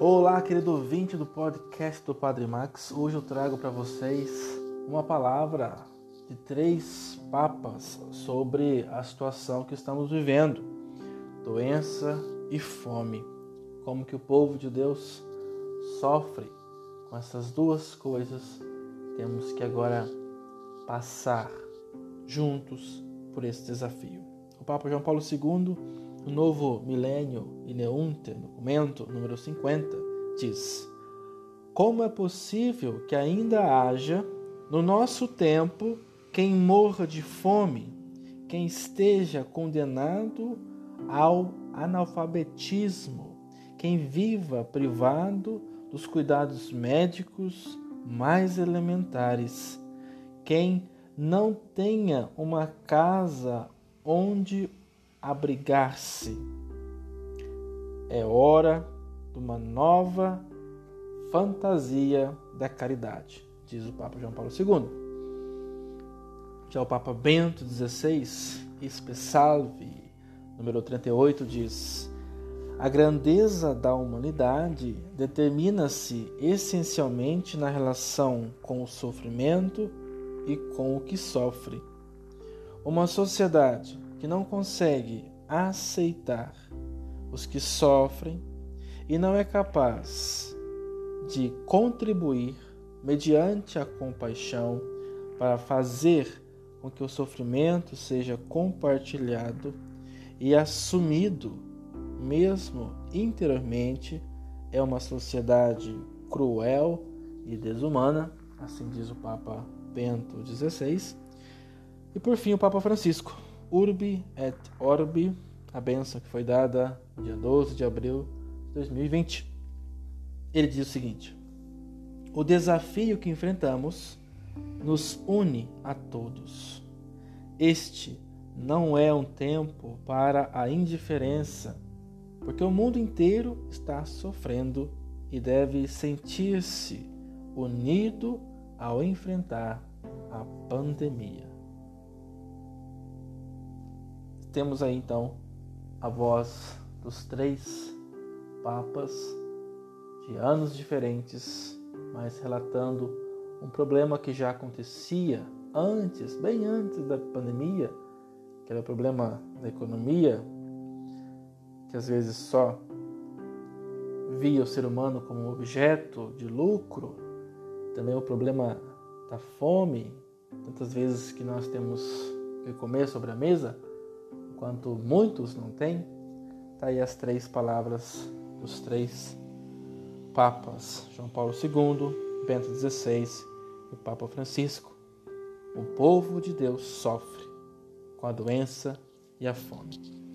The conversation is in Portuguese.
Olá, querido ouvinte do podcast do Padre Max. Hoje eu trago para vocês uma palavra de três papas sobre a situação que estamos vivendo: doença e fome. Como que o povo de Deus sofre com essas duas coisas. Temos que agora passar juntos por esse desafio. O Papa João Paulo II o novo milênio Ineunte, documento número 50, diz: Como é possível que ainda haja, no nosso tempo, quem morra de fome, quem esteja condenado ao analfabetismo, quem viva privado dos cuidados médicos mais elementares, quem não tenha uma casa onde abrigar-se. É hora de uma nova fantasia da caridade, diz o Papa João Paulo II. Já o Papa Bento XVI, Espesalve, número 38, diz: A grandeza da humanidade determina-se essencialmente na relação com o sofrimento e com o que sofre. Uma sociedade que não consegue aceitar os que sofrem e não é capaz de contribuir mediante a compaixão para fazer com que o sofrimento seja compartilhado e assumido, mesmo interiormente, é uma sociedade cruel e desumana, assim diz o Papa Bento XVI. E por fim, o Papa Francisco, Urbi et Orbi, a benção que foi dada no dia 12 de abril de 2020. Ele diz o seguinte: O desafio que enfrentamos nos une a todos. Este não é um tempo para a indiferença, porque o mundo inteiro está sofrendo e deve sentir-se unido ao enfrentar a pandemia. Temos aí então a voz dos três papas de anos diferentes, mas relatando um problema que já acontecia antes, bem antes da pandemia, que era o problema da economia, que às vezes só via o ser humano como um objeto de lucro, também o problema da fome, tantas vezes que nós temos que comer sobre a mesa, enquanto muitos não têm, está aí as três palavras dos três papas, João Paulo II, Bento XVI e Papa Francisco. O povo de Deus sofre com a doença e a fome.